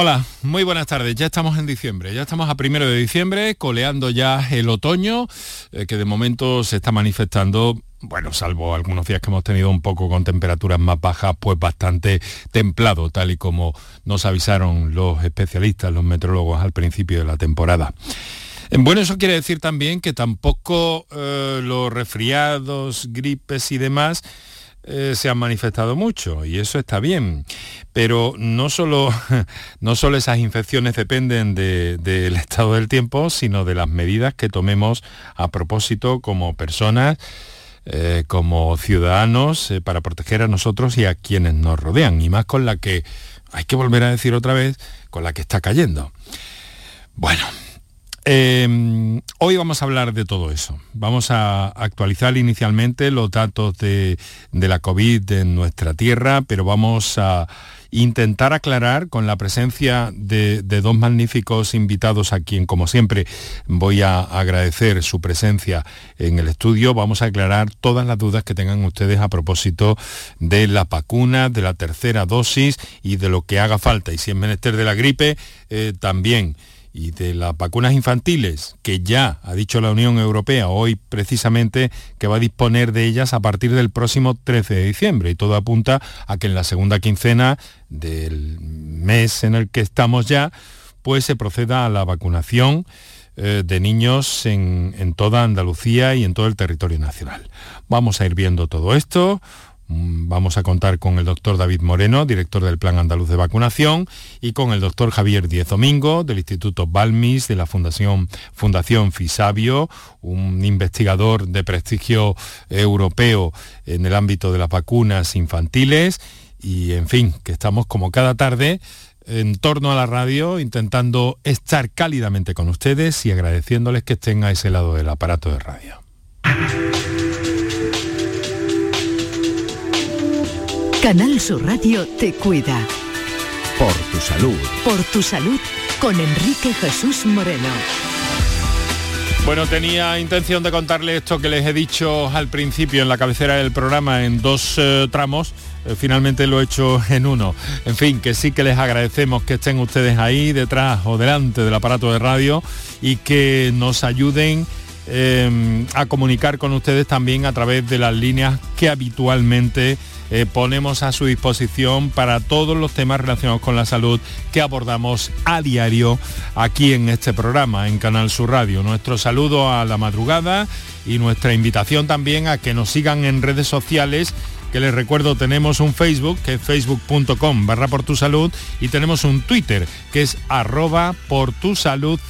Hola, muy buenas tardes. Ya estamos en diciembre, ya estamos a primero de diciembre, coleando ya el otoño, eh, que de momento se está manifestando bueno, salvo algunos días que hemos tenido un poco con temperaturas más bajas, pues bastante templado, tal y como nos avisaron los especialistas, los meteorólogos al principio de la temporada. Bueno, eso quiere decir también que tampoco eh, los resfriados, gripes y demás eh, se han manifestado mucho y eso está bien. Pero no solo, no solo esas infecciones dependen del estado del tiempo, sino de las medidas que tomemos a propósito como personas, eh, como ciudadanos, eh, para proteger a nosotros y a quienes nos rodean. Y más con la que, hay que volver a decir otra vez, con la que está cayendo. Bueno, Em, hoy vamos a hablar de todo eso. Vamos a actualizar inicialmente los datos de, la COVID en nuestra tierra, pero vamos a intentar aclarar con la presencia de, dos magníficos invitados a quien, como siempre, voy a agradecer su presencia en el estudio. Vamos a aclarar todas las dudas que tengan ustedes a propósito de la vacuna, de la tercera dosis y de lo que haga falta. Y si es menester de la gripe, eh, también y de las vacunas infantiles, que ya ha dicho la Unión Europea hoy precisamente que va a disponer de ellas a partir del próximo 13 de diciembre. Y todo apunta a que en la segunda quincena del mes en el que estamos ya, pues se proceda a la vacunación eh, de niños en, en toda Andalucía y en todo el territorio nacional. Vamos a ir viendo todo esto vamos a contar con el doctor David Moreno, director del Plan Andaluz de Vacunación, y con el doctor Javier Diez Domingo, del Instituto Balmis, de la Fundación, Fundación Fisabio, un investigador de prestigio europeo en el ámbito de las vacunas infantiles. Y en fin, que estamos como cada tarde en torno a la radio, intentando estar cálidamente con ustedes y agradeciéndoles que estén a ese lado del aparato de radio. Canal Sur Radio te cuida. Por tu salud. Por tu salud con Enrique Jesús Moreno. Bueno, tenía intención de contarle esto que les he dicho al principio en la cabecera del programa en dos eh, tramos. Eh, finalmente lo he hecho en uno. En fin, que sí que les agradecemos que estén ustedes ahí detrás o delante del aparato de radio y que nos ayuden eh, a comunicar con ustedes también a través de las líneas que habitualmente eh, ponemos a su disposición para todos los temas relacionados con la salud que abordamos a diario aquí en este programa, en Canal Sur Radio. Nuestro saludo a la madrugada y nuestra invitación también a que nos sigan en redes sociales que les recuerdo tenemos un Facebook que es facebook.com barra por tu salud y tenemos un Twitter que es arroba por tu salud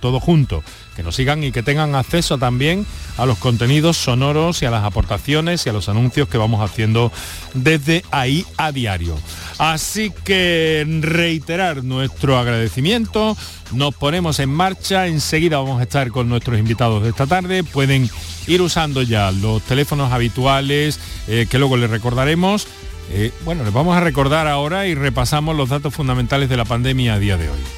todo junto que nos sigan y que tengan acceso también a los contenidos sonoros y a las aportaciones y a los anuncios que vamos haciendo desde ahí a diario. Así que reiterar nuestro agradecimiento, nos ponemos en marcha, enseguida vamos a estar con nuestros invitados de esta tarde, pueden ir usando ya los teléfonos habituales eh, que luego les recordaremos. Eh, bueno, les vamos a recordar ahora y repasamos los datos fundamentales de la pandemia a día de hoy.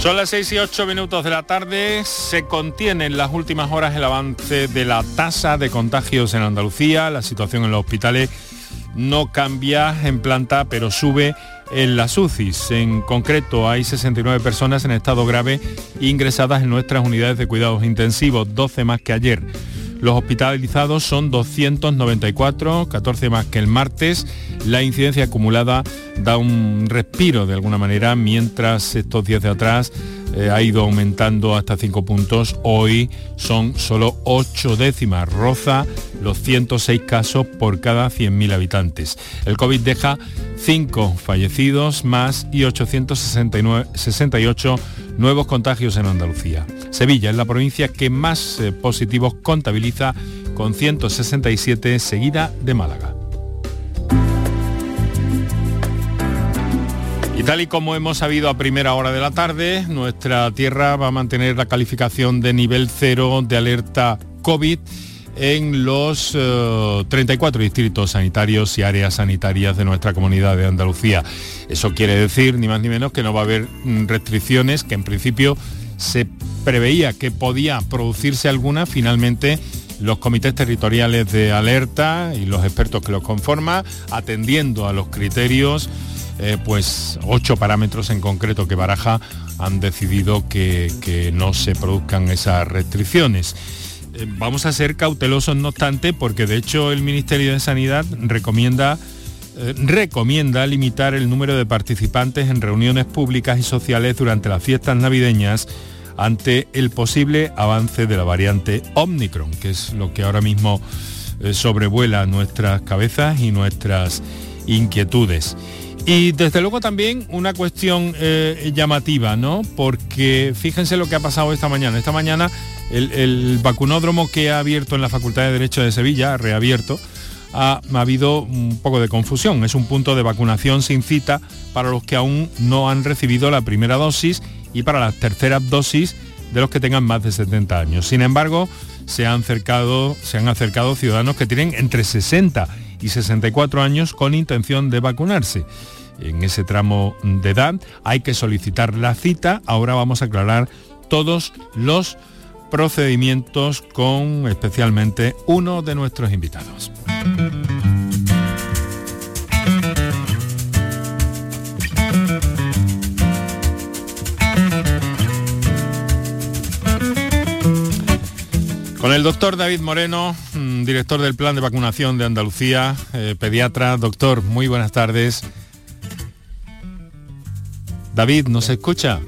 Son las 6 y 8 minutos de la tarde. Se contiene en las últimas horas el avance de la tasa de contagios en Andalucía. La situación en los hospitales no cambia en planta, pero sube en las UCIs. En concreto, hay 69 personas en estado grave ingresadas en nuestras unidades de cuidados intensivos, 12 más que ayer. Los hospitalizados son 294, 14 más que el martes. La incidencia acumulada da un respiro de alguna manera, mientras estos días de atrás eh, ha ido aumentando hasta 5 puntos. Hoy son solo 8 décimas, roza los 106 casos por cada 100.000 habitantes. El COVID deja 5 fallecidos más y 868 nuevos contagios en Andalucía. Sevilla es la provincia que más eh, positivos contabiliza con 167 seguida de Málaga. Y tal y como hemos sabido a primera hora de la tarde, nuestra tierra va a mantener la calificación de nivel cero de alerta COVID en los 34 eh, distritos sanitarios y áreas sanitarias de nuestra comunidad de Andalucía. Eso quiere decir, ni más ni menos, que no va a haber mm, restricciones, que en principio se preveía que podía producirse alguna, finalmente los comités territoriales de alerta y los expertos que los conforman, atendiendo a los criterios, eh, pues ocho parámetros en concreto que baraja, han decidido que, que no se produzcan esas restricciones. Eh, vamos a ser cautelosos no obstante porque de hecho el Ministerio de Sanidad recomienda eh, recomienda limitar el número de participantes en reuniones públicas y sociales durante las fiestas navideñas ante el posible avance de la variante Omicron, que es lo que ahora mismo sobrevuela nuestras cabezas y nuestras inquietudes. Y desde luego también una cuestión llamativa, ¿no? Porque fíjense lo que ha pasado esta mañana. Esta mañana el, vacunódromo que ha abierto en la Facultad de Derecho de Sevilla, reabierto, ha, habido un poco de confusión. Es un punto de vacunación sin cita para los que aún no han recibido la primera dosis y para las terceras dosis de los que tengan más de 70 años. Sin embargo, se han acercado, se han acercado ciudadanos que tienen entre 60 y 64 años con intención de vacunarse. En ese tramo de edad hay que solicitar la cita. Ahora vamos a aclarar todos los procedimientos con especialmente uno de nuestros invitados. Con el doctor David Moreno, mm, director del Plan de Vacunación de Andalucía, eh, pediatra. Doctor, muy buenas tardes. David, ¿nos escucha?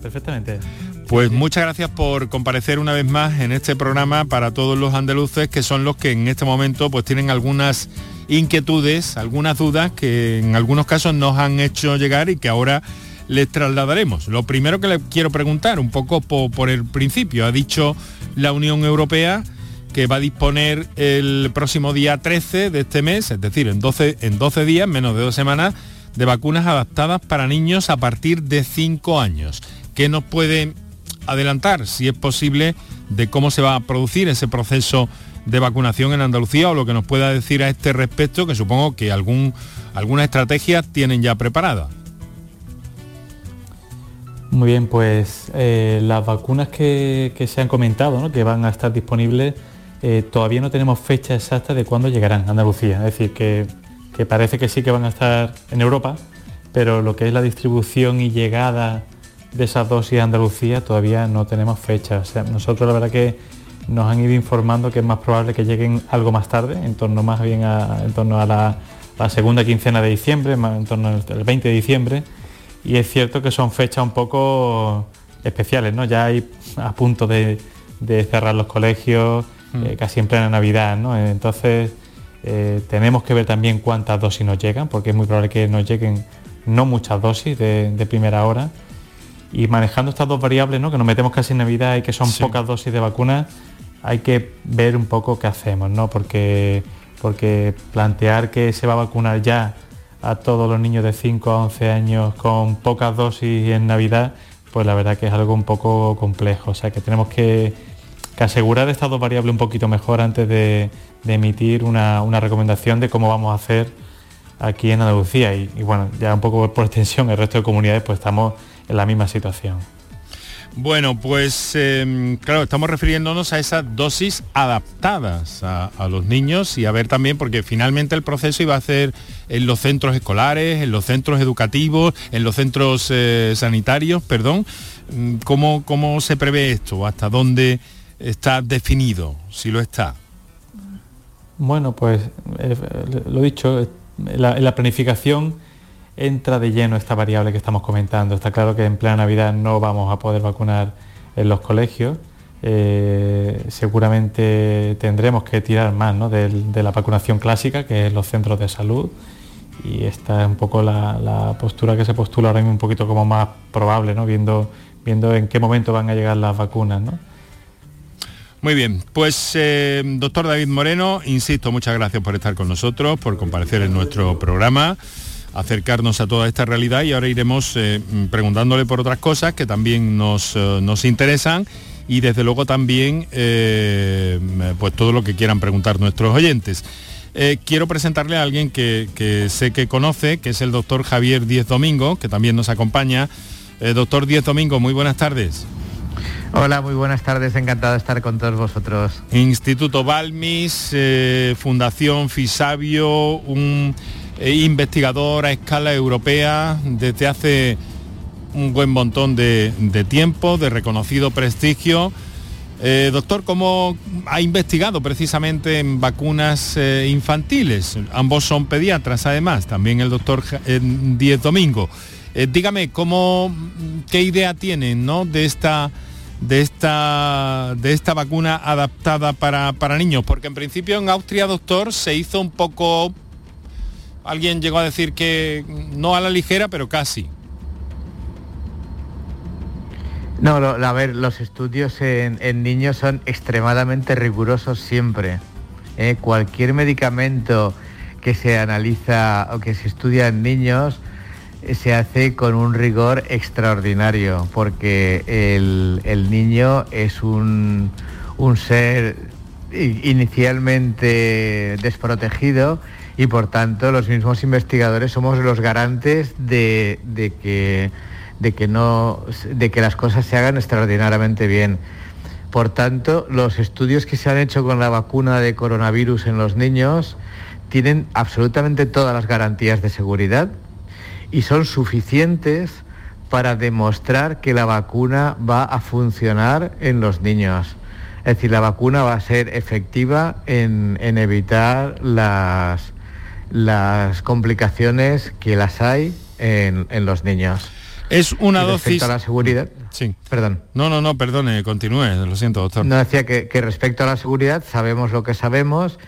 Perfectamente. Pues muchas gracias por comparecer una vez más en este programa para todos los andaluces que son los que en este momento pues tienen algunas inquietudes, algunas dudas que en algunos casos nos han hecho llegar y que ahora les trasladaremos. Lo primero que le quiero preguntar, un poco por, el principio, ha dicho la Unión Europea que va a disponer el próximo día 13 de este mes, es decir, en 12, en 12 días, menos de dos semanas, de vacunas adaptadas para niños a partir de 5 años. ¿Qué nos puede adelantar, si es posible, de cómo se va a producir ese proceso de vacunación en Andalucía o lo que nos pueda decir a este respecto, que supongo que algún, alguna estrategia tienen ya preparada. Muy bien, pues eh, las vacunas que, se han comentado, que van a estar disponibles, eh, todavía no tenemos fecha exacta de cuándo llegarán a Andalucía. Es decir, que, parece que sí que van a estar en Europa, pero lo que es la distribución y llegada de esas dosis de Andalucía todavía no tenemos fecha. nosotros la verdad que nos han ido informando que es más probable que lleguen algo más tarde, en torno más bien a, en torno a la, segunda quincena de diciembre, en torno al 20 de diciembre, y es cierto que son fechas un poco especiales, ¿no? Ya hay a punto de, cerrar los colegios, mm. eh, casi en plena Navidad, ¿no? Entonces eh, tenemos que ver también cuántas dosis nos llegan, porque es muy probable que nos lleguen no muchas dosis de primera hora y manejando estas dos variables, ¿no? que nos metemos casi en Navidad y que son pocas dosis de vacunas, hay que ver un poco qué hacemos, ¿no? porque, porque plantear que se va a vacunar ya a todos los niños de 5 a 11 años con pocas dosis en Navidad, pues la verdad que es algo un poco complejo. O sea que tenemos que, asegurar estas dos variables un poquito mejor antes de, emitir una, recomendación de cómo vamos a hacer aquí en Andalucía. Y, y, bueno, ya un poco por extensión, el resto de comunidades pues estamos en la misma situación. Bueno, pues em, claro, estamos refiriéndonos a esas dosis adaptadas a, los niños y a ver también, porque finalmente el proceso iba a ser en los centros escolares, en los centros educativos, en los centros eh, sanitarios, perdón. Mm, ¿Cómo, ¿Cómo se prevé esto? ¿Hasta dónde está definido? Si lo está. Bueno, pues eh, lo dicho, la, la planificación entra de lleno esta variable que estamos comentando. Está claro que en plena Navidad no vamos a poder vacunar en los colegios. Eh, seguramente tendremos que tirar más de, la vacunación clásica, que es los centros de salud. Y esta es un poco la, postura que se postula ahora mismo un poquito como más probable, ¿no? viendo, viendo en qué momento van a llegar las vacunas. Muy bien, pues eh, doctor David Moreno, insisto, muchas gracias por estar con nosotros, por comparecer en nuestro programa. Acercarnos a toda esta realidad y ahora iremos eh, preguntándole por otras cosas que también nos, eh, nos interesan y desde luego también eh, pues todo lo que quieran preguntar nuestros oyentes. quiero presentarle a alguien que, que, sé que conoce, que es el doctor Javier Díez Domingo, que también nos acompaña. doctor Díez Domingo, muy buenas tardes. Hola, muy buenas tardes, encantado de estar con todos vosotros. Instituto Balmis, Fundación Fisabio, un investigador a escala europea desde hace un buen montón de, tiempo, de reconocido prestigio. Eh, doctor, ¿cómo ha investigado precisamente en vacunas eh, infantiles? Ambos son pediatras, además, también el doctor eh, Diez Domingo. dígame, ¿cómo, ¿qué idea tienen ¿no? de, esta, de, esta, de esta vacuna adaptada para, para niños? Porque en principio en Austria, doctor, se hizo un poco alguien llegó a decir que no a la ligera, pero casi. No, a ver, los estudios en, niños son extremadamente rigurosos siempre. ¿eh? Cualquier medicamento que se analiza o que se estudia en niños eh, se hace con un rigor extraordinario, porque el, niño es un, un ser inicialmente desprotegido y por tanto los mismos investigadores somos los garantes de, que, de, que, no, de que las cosas se hagan extraordinariamente bien. Por tanto, los estudios que se han hecho con la vacuna de coronavirus en los niños tienen absolutamente todas las garantías de seguridad y son suficientes para demostrar que la vacuna va a funcionar en los niños. Es decir, la vacuna va a ser efectiva en evitar las, las complicaciones que las hay en, los niños. Es una dosis... a la seguridad... Sí. Perdón. No, no, no, perdone, continúe, lo siento, doctor. No, decía que, respecto a la seguridad sabemos lo que sabemos,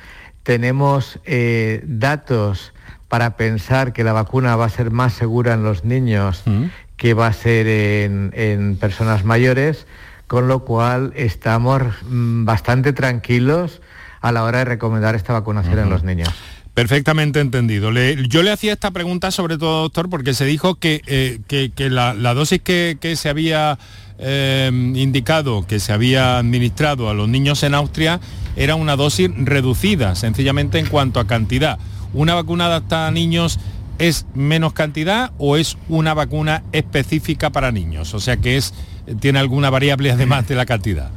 tenemos eh, datos para pensar que la vacuna va a ser más segura en los niños mm. que va a ser en, personas mayores, con lo cual estamos mm, bastante tranquilos a la hora de recomendar esta vacunación en los niños. Perfectamente entendido. yo le hacía esta pregunta sobre todo, doctor, porque se dijo que, eh, la, dosis que, se había eh, indicado, que se había administrado a los niños en Austria, era una dosis reducida, sencillamente en cuanto a cantidad. ¿Una vacuna adaptada a niños es menos cantidad o es una vacuna específica para niños? O sea que es, tiene alguna variable además de la cantidad.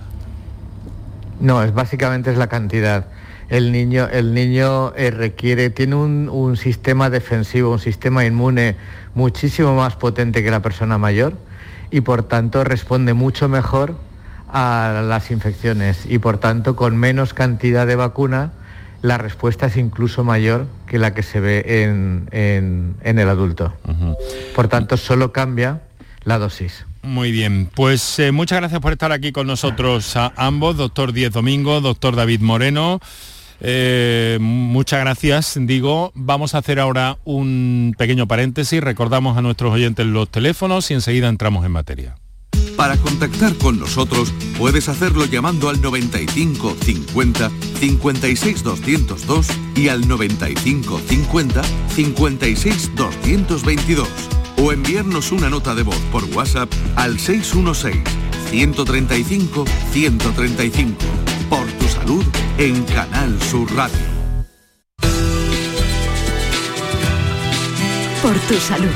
No, es básicamente es la cantidad el niño, el niño eh, requiere, tiene un, sistema defensivo, un sistema inmune muchísimo más potente que la persona mayor y por tanto responde mucho mejor a las infecciones y por tanto con menos cantidad de vacuna la respuesta es incluso mayor que la que se ve en, el adulto. Por tanto, solo cambia la dosis. Muy bien, pues eh, muchas gracias por estar aquí con nosotros a ambos, doctor Diez Domingo, doctor David Moreno. Eh, muchas gracias, digo. Vamos a hacer ahora un pequeño paréntesis. Recordamos a nuestros oyentes los teléfonos y enseguida entramos en materia. Para contactar con nosotros puedes hacerlo llamando al 95 50 56 202 y al 95 50 56 222 o enviarnos una nota de voz por WhatsApp al 616 135 135 por tu salud en Canal Sur Radio. Por tu salud.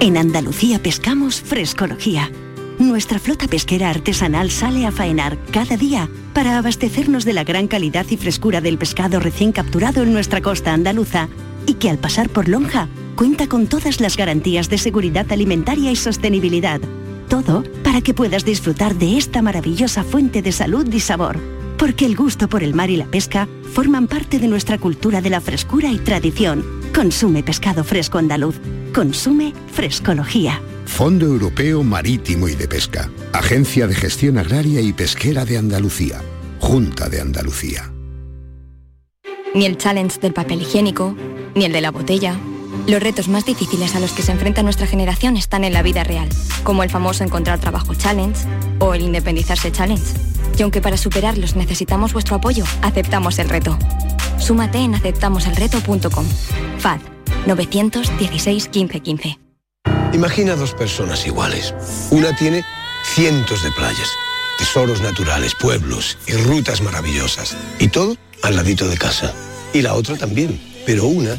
En Andalucía pescamos frescología. Nuestra flota pesquera artesanal sale a faenar cada día para abastecernos de la gran calidad y frescura del pescado recién capturado en nuestra costa andaluza y que al pasar por Lonja cuenta con todas las garantías de seguridad alimentaria y sostenibilidad todo para que puedas disfrutar de esta maravillosa fuente de salud y sabor. Porque el gusto por el mar y la pesca forman parte de nuestra cultura de la frescura y tradición. Consume pescado fresco andaluz. Consume frescología. Fondo Europeo Marítimo y de Pesca. Agencia de Gestión Agraria y Pesquera de Andalucía. Junta de Andalucía. Ni el challenge del papel higiénico, ni el de la botella los retos más difíciles a los que se enfrenta nuestra generación están en la vida real, como el famoso Encontrar Trabajo Challenge o el Independizarse Challenge. Y aunque para superarlos necesitamos vuestro apoyo, aceptamos el reto. Súmate en aceptamoselreto.com. FAD 916 1515. Imagina dos personas iguales. Una tiene cientos de playas, tesoros naturales, pueblos y rutas maravillosas. Y todo al ladito de casa. Y la otra también. Pero una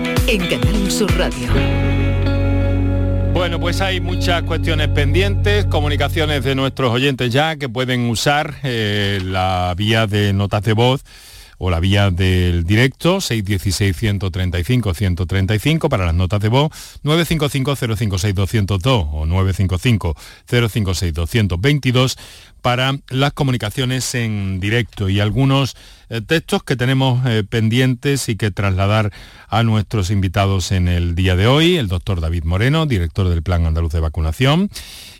en Canal Sur Radio. Bueno, pues hay muchas cuestiones pendientes, comunicaciones de nuestros oyentes ya que pueden usar eh, la vía de notas de voz o la vía del directo 616-135-135 para las notas de voz 955-056-202 o 955-056-222 para las comunicaciones en directo y algunos eh, textos que tenemos eh, pendientes y que trasladar a nuestros invitados en el día de hoy, el doctor David Moreno, director del Plan Andaluz de Vacunación,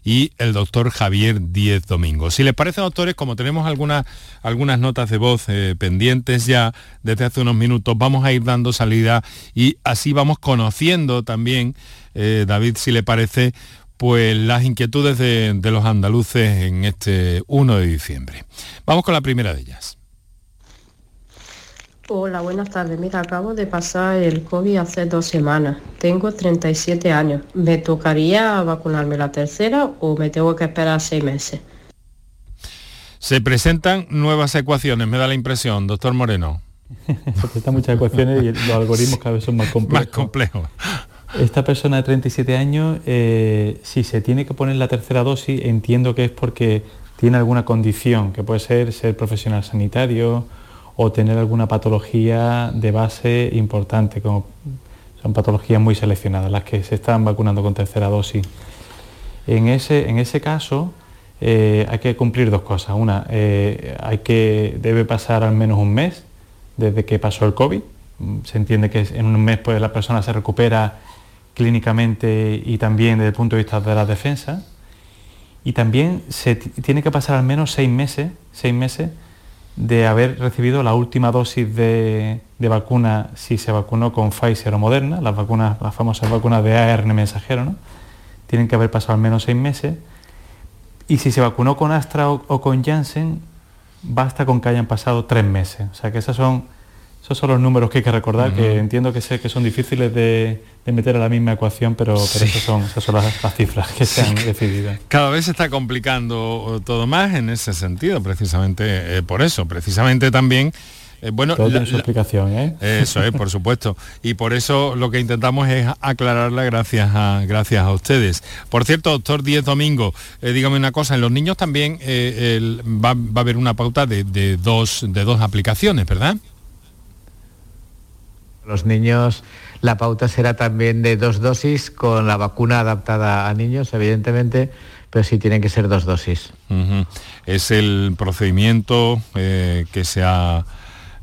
y el doctor Javier Díez Domingo. Si les parece, doctores, como tenemos algunas, algunas notas de voz eh, pendientes ya desde hace unos minutos, vamos a ir dando salida y así vamos conociendo también, David, si le parece, pues las inquietudes de, los andaluces en este 1 de diciembre. Vamos con la primera de ellas. Hola, buenas tardes. Mira, acabo de pasar el COVID hace dos semanas. Tengo 37 años. ¿Me tocaría vacunarme la tercera o me tengo que esperar seis meses? Se presentan nuevas ecuaciones, me da la impresión, doctor Moreno. Se presentan muchas ecuaciones y los algoritmos cada vez son más complejos. Más complejos. Esta persona de 37 años, eh, si se tiene que poner la tercera dosis, entiendo que es porque tiene alguna condición, que puede ser ser profesional sanitario o tener alguna patología de base importante, como son patologías muy seleccionadas, las que se están vacunando con tercera dosis. En ese, en ese caso, eh, hay que cumplir dos cosas. Una, eh, hay que, debe pasar al menos un mes desde que pasó el COVID. Se entiende que en un mes pues, la persona se recupera clínicamente y también desde el punto de vista de la defensa. Y también se tiene que pasar al menos seis meses, seis meses de haber recibido la última dosis de, vacuna si se vacunó con Pfizer o Moderna, las vacunas, las famosas vacunas de ARN mensajero, ¿no? Tienen que haber pasado al menos seis meses. Y si se vacunó con Astra o, o con Janssen, basta con que hayan pasado tres meses. O sea que esas son esos son los números que hay que recordar, que entiendo que sé que son difíciles de, meter a la misma ecuación, pero, esas son, las, cifras que se han decidido. Cada vez se está complicando todo más en ese sentido, precisamente eh, por eso, precisamente también eh, bueno, Todo tiene su explicación, ¿eh? Eso es, por supuesto. Y por eso lo que intentamos es aclararla gracias a, gracias a ustedes. Por cierto, doctor Díez Domingo, dígame una cosa, en los niños también va, a haber una pauta de, dos, de dos aplicaciones, ¿verdad? Los niños, la pauta será también de dos dosis con la vacuna adaptada a niños, evidentemente, pero sí tienen que ser dos dosis. Es el procedimiento eh, que, se ha,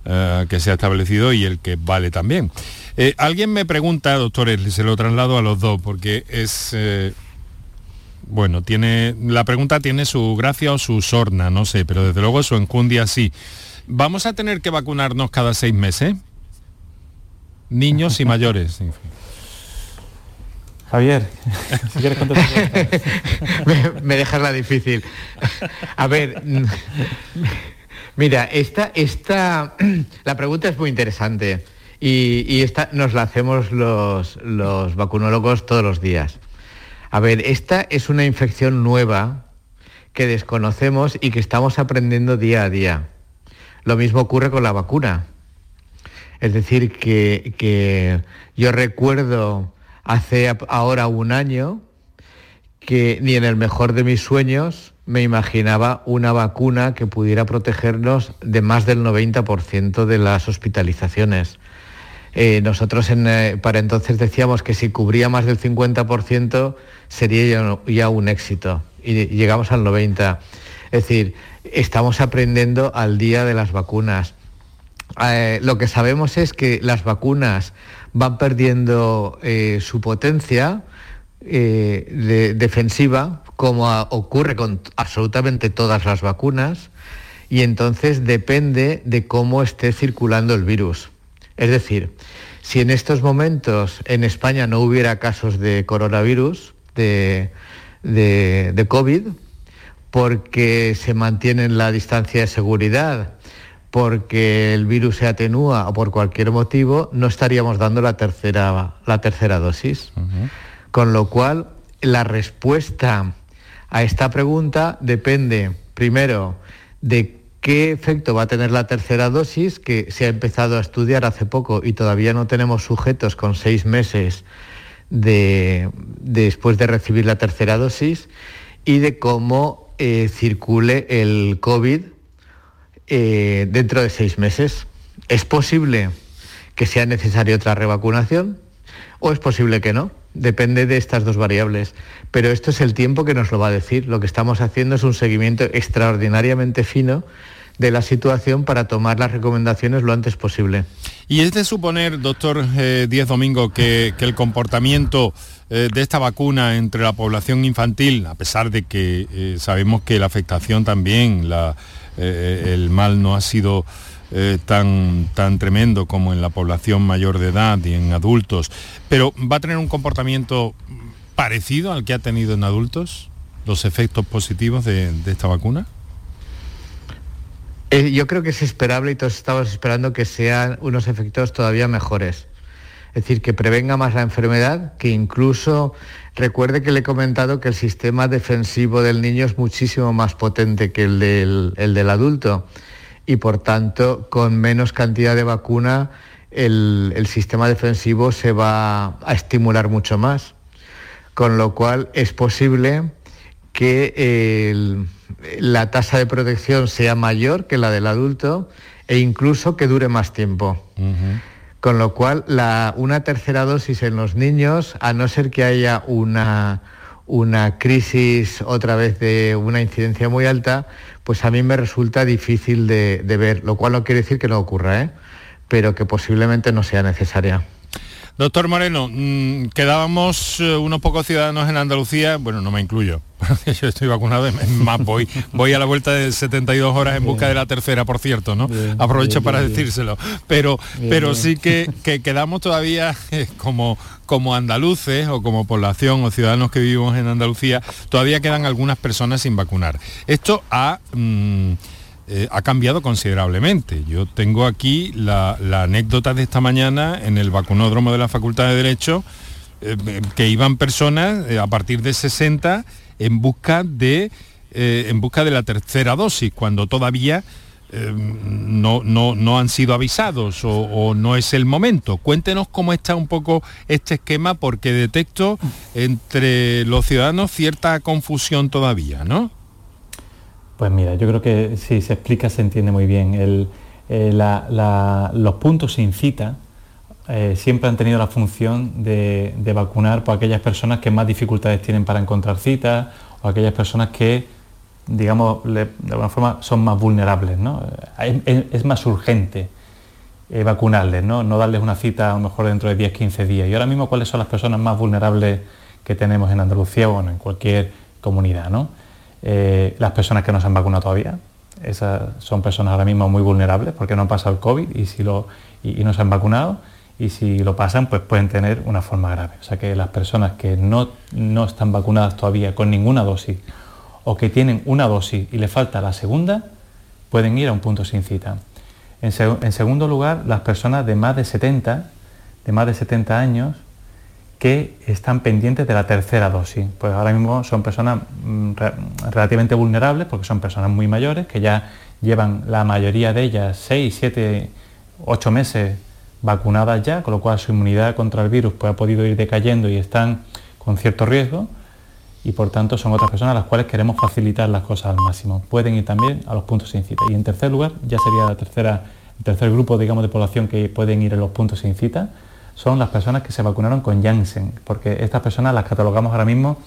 eh, que se ha establecido y el que vale también. Eh, alguien me pregunta, doctores, se lo traslado a los dos, porque es... bueno, tiene la pregunta tiene su gracia o su sorna, no sé, pero desde luego su encundia sí. ¿Vamos a tener que vacunarnos cada seis meses? Niños y mayores. en fin. Javier, si quieres contestar. me, me dejas la difícil. A ver, mira, esta, esta, la pregunta es muy interesante y, y esta nos la hacemos los, los vacunólogos todos los días. A ver, esta es una infección nueva que desconocemos y que estamos aprendiendo día a día. Lo mismo ocurre con la vacuna. Es decir, que, que yo recuerdo hace ahora un año que ni en el mejor de mis sueños me imaginaba una vacuna que pudiera protegernos de más del 90% de las hospitalizaciones. Eh, nosotros eh, para entonces decíamos que si cubría más del 50% sería ya, ya un éxito y llegamos al 90%. Es decir, estamos aprendiendo al día de las vacunas. Eh, lo que sabemos es que las vacunas van perdiendo eh, su potencia eh, de- defensiva, como ocurre con absolutamente todas las vacunas, y entonces depende de cómo esté circulando el virus. Es decir, si en estos momentos en España no hubiera casos de coronavirus, de, de- de COVID, porque se mantiene la distancia de seguridad, porque el virus se atenúa o por cualquier motivo, no estaríamos dando la tercera, la tercera dosis. Con lo cual, la respuesta a esta pregunta depende, primero, de qué efecto va a tener la tercera dosis, que se ha empezado a estudiar hace poco y todavía no tenemos sujetos con seis meses de- después de recibir la tercera dosis, y de cómo eh, circule el COVID eh, dentro de seis meses. ¿Es posible que sea necesaria otra revacunación o es posible que no? Depende de estas dos variables. Pero esto es el tiempo que nos lo va a decir. Lo que estamos haciendo es un seguimiento extraordinariamente fino de la situación para tomar las recomendaciones lo antes posible. Y es de suponer, doctor eh, Díez Domingo, que, el comportamiento eh, de esta vacuna entre la población infantil, a pesar de que eh, sabemos que la afectación también, la, eh, el mal no ha sido eh, tan, tan tremendo como en la población mayor de edad y en adultos, pero va a tener un comportamiento parecido al que ha tenido en adultos, los efectos positivos de, esta vacuna. Eh, yo creo que es esperable y todos estamos esperando que sean unos efectos todavía mejores. Es decir, que prevenga más la enfermedad, que incluso recuerde que le he comentado que el sistema defensivo del niño es muchísimo más potente que el del, el del adulto y por tanto con menos cantidad de vacuna el, sistema defensivo se va a estimular mucho más. Con lo cual es posible que la tasa de protección sea mayor que la del adulto e incluso que dure más tiempo. Con lo cual, una tercera dosis en los niños, a no ser que haya una, una crisis otra vez de una incidencia muy alta, pues a mí me resulta difícil de, de ver, lo cual no quiere decir que no ocurra, ¿eh? pero que posiblemente no sea necesaria. Doctor Moreno, mm, quedábamos eh, unos pocos ciudadanos en Andalucía, bueno, no me incluyo, yo estoy vacunado, es más, voy, voy a la vuelta de 72 horas en busca de la tercera, por cierto, ¿no? Aprovecho bien, para bien, decírselo. Pero, sí que, que quedamos todavía eh, como, como andaluces o como población o ciudadanos que vivimos en Andalucía, todavía quedan algunas personas sin vacunar. Esto ha... mm, eh, ha cambiado considerablemente. Yo tengo aquí la, anécdota de esta mañana en el vacunódromo de la Facultad de Derecho, eh, que iban personas eh, a partir de 60 en busca de, eh, en busca de la tercera dosis, cuando todavía eh, no, no, no han sido avisados o, o no es el momento. Cuéntenos cómo está un poco este esquema, porque detecto entre los ciudadanos cierta confusión todavía, ¿no? Pues mira, yo creo que si se explica se entiende muy bien. Eh, los puntos sin cita eh, siempre han tenido la función de, vacunar por aquellas personas que más dificultades tienen para encontrar citas o aquellas personas que, digamos, de alguna forma son más vulnerables. ¿no? Es, más urgente eh, vacunarles, ¿no? no darles una cita a lo mejor dentro de 10, 15 días. Y ahora mismo, ¿cuáles son las personas más vulnerables que tenemos en Andalucía o en cualquier comunidad? ¿no? Eh, las personas que no se han vacunado todavía, esas son personas ahora mismo muy vulnerables porque no han pasado el COVID y, si lo, y, no se han vacunado y si lo pasan pues pueden tener una forma grave. O sea que las personas que no, no están vacunadas todavía con ninguna dosis o que tienen una dosis y le falta la segunda, pueden ir a un punto sin cita. En, en segundo lugar, las personas de más de 70, de más de 70 años, que están pendientes de la tercera dosis. Pues ahora mismo son personas mm, relativamente vulnerables porque son personas muy mayores que ya llevan la mayoría de ellas 6, 7, 8 meses vacunadas ya, con lo cual su inmunidad contra el virus pues, ha podido ir decayendo y están con cierto riesgo y por tanto son otras personas a las cuales queremos facilitar las cosas al máximo. Pueden ir también a los puntos sin cita. Y en tercer lugar, ya sería la tercera, el tercer grupo digamos, de población que pueden ir a los puntos sin cita, son las personas que se vacunaron con Janssen, porque estas personas las catalogamos ahora mismo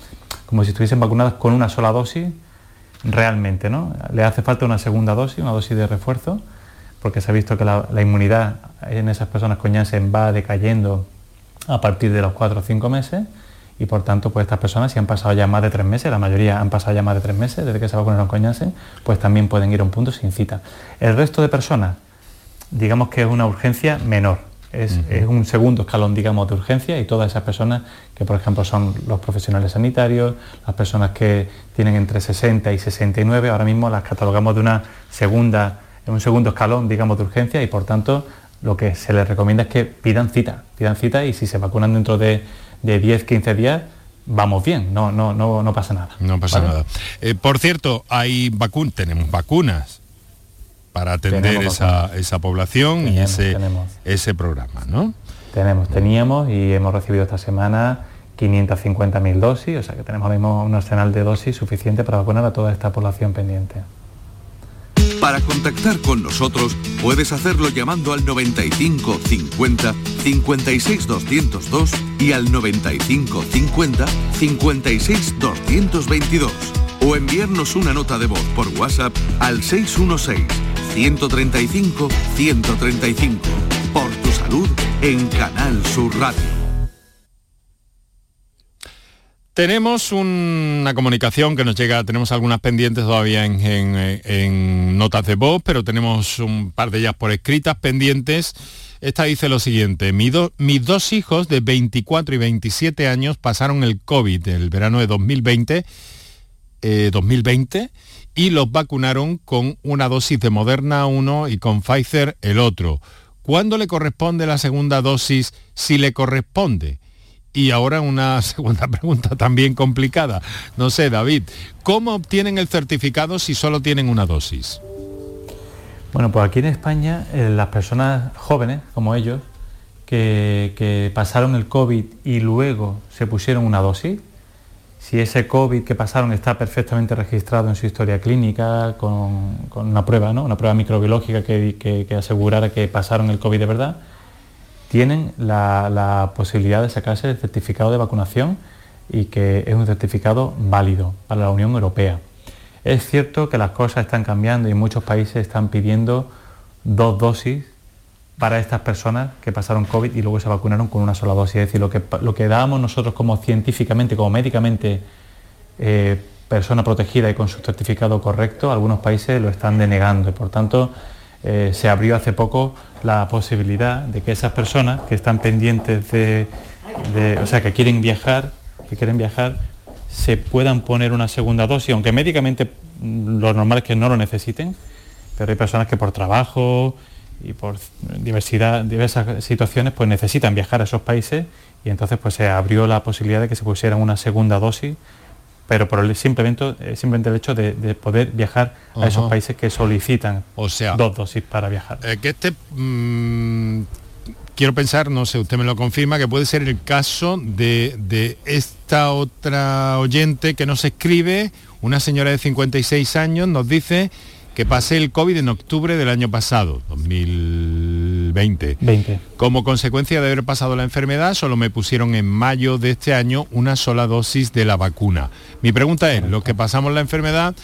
como si estuviesen vacunadas con una sola dosis realmente, ¿no? Le hace falta una segunda dosis, una dosis de refuerzo, porque se ha visto que la, inmunidad en esas personas con Janssen va decayendo a partir de los 4 o 5 meses y por tanto pues estas personas si han pasado ya más de tres meses, la mayoría han pasado ya más de tres meses desde que se vacunaron con Janssen, pues también pueden ir a un punto sin cita. El resto de personas, digamos que es una urgencia menor, es, un segundo escalón, digamos, de urgencia y todas esas personas que, por ejemplo, son los profesionales sanitarios, las personas que tienen entre 60 y 69, ahora mismo las catalogamos de una segunda, un segundo escalón, digamos, de urgencia y, por tanto, lo que se les recomienda es que pidan cita, pidan cita y si se vacunan dentro de, 10, 15 días, vamos bien, no, no, no, no pasa nada. No pasa nada. Eh, por cierto, hay vacunas, tenemos vacunas para atender esa, esa, población y ese, ese programa, ¿no? Tenemos, teníamos y hemos recibido esta semana 550.000 dosis, o sea que tenemos ahora mismo un arsenal de dosis suficiente para vacunar a toda esta población pendiente. Para contactar con nosotros puedes hacerlo llamando al 95 50 56 202 y al 95 50 56 222 o enviarnos una nota de voz por WhatsApp al 616 135 135. Por tu salud en Canal Sur Radio. Tenemos una comunicación que nos llega, tenemos algunas pendientes todavía en, notas de voz, pero tenemos un par de ellas por escritas pendientes. Esta dice lo siguiente, mis dos hijos de 24 y 27 años pasaron el COVID el verano de 2020, 2020 eh, y los vacunaron con una dosis de Moderna uno y con Pfizer el otro. ¿Cuándo le corresponde la segunda dosis si le corresponde? Y ahora una segunda pregunta también complicada. No sé, David, ¿cómo obtienen el certificado si solo tienen una dosis? Bueno, pues aquí en España eh, las personas jóvenes como ellos que, que pasaron el COVID y luego se pusieron una dosis, si ese COVID que pasaron está perfectamente registrado en su historia clínica, con, una prueba, ¿no? una prueba microbiológica que, asegurara que pasaron el COVID de verdad, tienen la, posibilidad de sacarse el certificado de vacunación y que es un certificado válido para la Unión Europea. Es cierto que las cosas están cambiando y muchos países están pidiendo dos dosis para estas personas que pasaron COVID y luego se vacunaron con una sola dosis. Es decir, lo que, lo que dábamos nosotros como científicamente, como médicamente eh, persona protegida y con su certificado correcto, algunos países lo están denegando y por tanto eh, se abrió hace poco la posibilidad de que esas personas que están pendientes de, o sea, que quieren viajar, que quieren viajar, se puedan poner una segunda dosis, aunque médicamente mm, lo normal es que no lo necesiten, pero hay personas que por trabajo, y por diversidad, diversas situaciones pues necesitan viajar a esos países y entonces pues se abrió la posibilidad de que se pusiera una segunda dosis pero por el simplemente, eh, simplemente el hecho de, poder viajar a esos países que solicitan o sea, dos dosis para viajar. Eh, que este, mm, quiero pensar, no sé, usted me lo confirma, que puede ser el caso de, de esta otra oyente que nos escribe, una señora de 56 años, nos dice que pasé el COVID en octubre del año pasado, 2020. Como consecuencia de haber pasado la enfermedad, solo me pusieron en mayo de este año una sola dosis de la vacuna. Mi pregunta es, ¿los que pasamos la enfermedad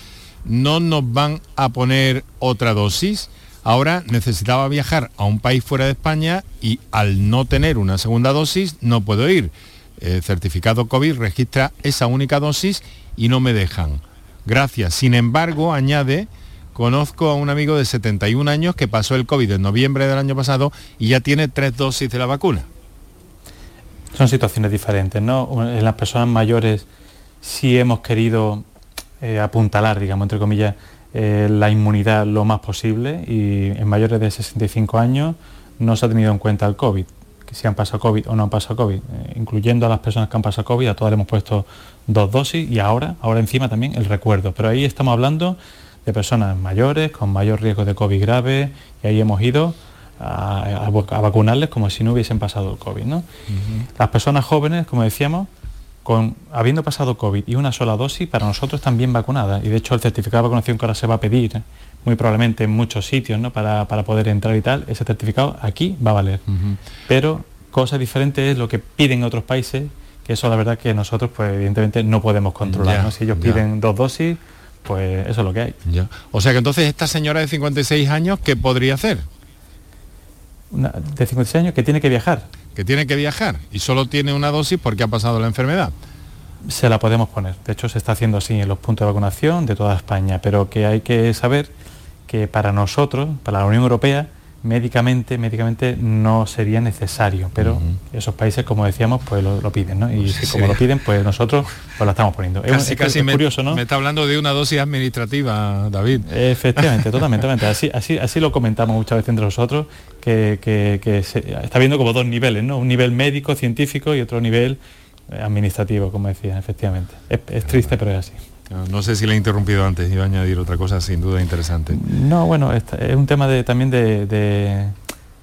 no nos van a poner otra dosis? ahora necesitaba viajar a un país fuera de España y al no tener una segunda dosis no puedo ir. El certificado COVID registra esa única dosis y no me dejan. Gracias. Sin embargo, añade, conozco a un amigo de 71 años que pasó el COVID en noviembre del año pasado y ya tiene tres dosis de la vacuna. Son situaciones diferentes, ¿no? En las personas mayores sí hemos querido eh, apuntalar, digamos, entre comillas, eh, la inmunidad lo más posible y en mayores de 65 años no se ha tenido en cuenta el COVID, que si han pasado COVID o no han pasado COVID, eh, incluyendo a las personas que han pasado COVID, a todas le hemos puesto dos dosis y ahora, ahora encima también el recuerdo, pero ahí estamos hablando de personas mayores con mayor riesgo de COVID grave y ahí hemos ido a, vacunarles como si no hubiesen pasado el COVID. ¿no? Las personas jóvenes, como decíamos, con, habiendo pasado COVID y una sola dosis, para nosotros también vacunadas. Y de hecho el certificado de vacunación que ahora se va a pedir, muy probablemente en muchos sitios, ¿no? para, poder entrar y tal, ese certificado aquí va a valer. Pero cosa diferente es lo que piden otros países, que eso la verdad que nosotros pues evidentemente no podemos controlar. Si ellos piden dos dosis, pues eso es lo que hay. O sea que entonces esta señora de 56 años, ¿qué podría hacer? de 56 años que tiene que viajar. Que tiene que viajar y solo tiene una dosis porque ha pasado la enfermedad. Se la podemos poner. De hecho, se está haciendo así en los puntos de vacunación de toda España, pero que hay que saber que para nosotros, para la Unión Europea, médicamente, médicamente no sería necesario, pero esos países, como decíamos, pues lo, piden, ¿no? Y si como lo piden, pues nosotros pues la estamos poniendo. Casi, es, casi curioso, ¿no? Me está hablando de una dosis administrativa, David. Efectivamente, totalmente, Así, así, así lo comentamos muchas veces entre nosotros, que, se, está viendo como dos niveles, ¿no? Un nivel médico, científico y otro nivel eh, administrativo, como decía, efectivamente. es triste, pero es así. No, sé si le he interrumpido antes, iba a añadir otra cosa sin duda interesante. No, bueno, es un tema de, también de,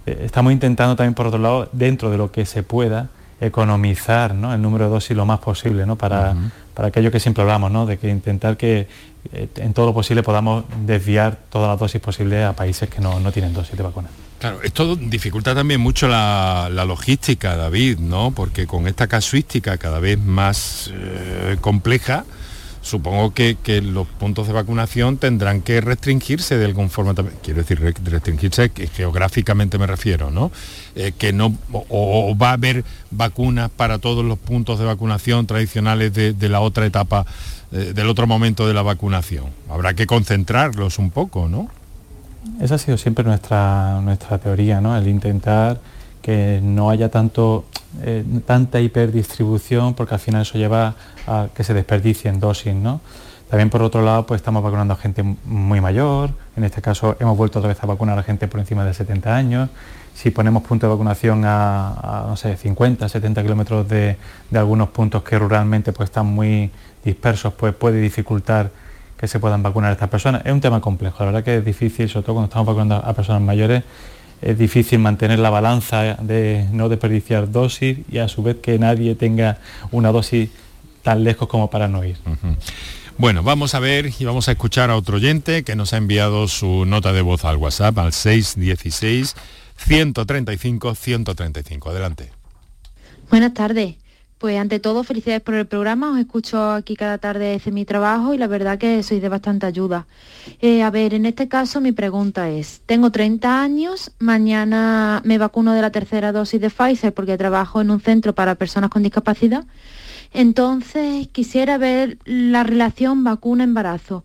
Estamos intentando también, por otro lado, dentro de lo que se pueda, economizar el número de dosis lo más posible, ¿no? para, para aquello que siempre hablamos, ¿no? de que intentar que eh, en todo lo posible podamos desviar todas las dosis posibles a países que no, tienen dosis de vacuna. Claro, esto dificulta también mucho la, logística, David, ¿no? Porque con esta casuística cada vez más eh, compleja, supongo que, los puntos de vacunación tendrán que restringirse de forma también. Quiero decir, restringirse geográficamente me refiero, ¿no? Eh, que no, o, va a haber vacunas para todos los puntos de vacunación tradicionales de, la otra etapa, eh, del otro momento de la vacunación. Habrá que concentrarlos un poco, ¿no? Esa ha sido siempre nuestra, nuestra teoría, ¿no? El intentar que no haya tanto, eh, tanta hiperdistribución, porque al final eso lleva a que se desperdicien dosis, ¿no? También por otro lado, pues estamos vacunando a gente muy mayor, en este caso hemos vuelto otra vez a vacunar a gente por encima de 70 años. Si ponemos puntos de vacunación a, no sé, 50, 70 kilómetros de, algunos puntos que ruralmente pues están muy dispersos, pues puede dificultar que se puedan vacunar a estas personas. Es un tema complejo, la verdad que es difícil, sobre todo cuando estamos vacunando a personas mayores, es difícil mantener la balanza de no desperdiciar dosis y a su vez que nadie tenga una dosis tan lejos como para no ir. Bueno, vamos a ver y vamos a escuchar a otro oyente que nos ha enviado su nota de voz al WhatsApp al 616 135 135. Adelante. Buenas tardes. Pues ante todo, felicidades por el programa. Os escucho aquí cada tarde desde mi trabajo y la verdad que sois de bastante ayuda. Eh, a ver, en este caso mi pregunta es, tengo 30 años, mañana me vacuno de la tercera dosis de Pfizer porque trabajo en un centro para personas con discapacidad. Entonces quisiera ver la relación vacuna-embarazo.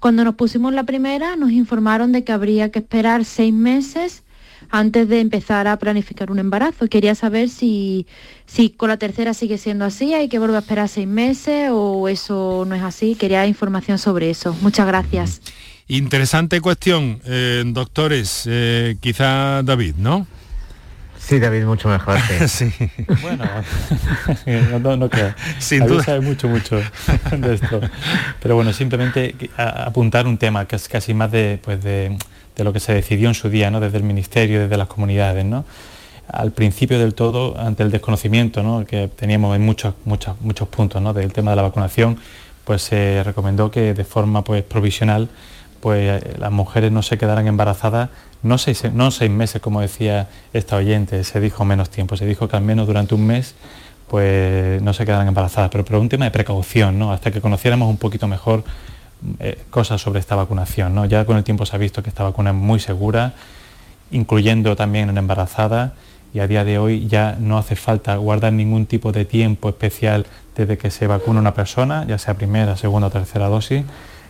Cuando nos pusimos la primera nos informaron de que habría que esperar seis meses antes de empezar a planificar un embarazo. Quería saber si, si con la tercera sigue siendo así, hay que volver a esperar seis meses o eso no es así. Quería información sobre eso. Muchas gracias. Interesante cuestión, eh, doctores. Eh, quizá David, ¿no? Sí, David, mucho mejor. Sí. bueno, no, no, creo. Sin duda. sabe mucho, mucho de esto. Pero bueno, simplemente apuntar un tema que es casi más de, pues de de lo que se decidió en su día, ¿no? desde el Ministerio, desde las comunidades. ¿no? Al principio del todo, ante el desconocimiento ¿no? que teníamos en muchos, muchos, muchos puntos ¿no? del tema de la vacunación, pues se recomendó que de forma pues, provisional pues, las mujeres no se quedaran embarazadas, no seis, no seis meses, como decía esta oyente, se dijo menos tiempo, se dijo que al menos durante un mes pues no se quedaran embarazadas, pero por un tema de precaución, ¿no? hasta que conociéramos un poquito mejor eh, cosas sobre esta vacunación. ¿no? Ya con el tiempo se ha visto que esta vacuna es muy segura, incluyendo también en embarazadas, y a día de hoy ya no hace falta guardar ningún tipo de tiempo especial desde que se vacuna una persona, ya sea primera, segunda o tercera dosis,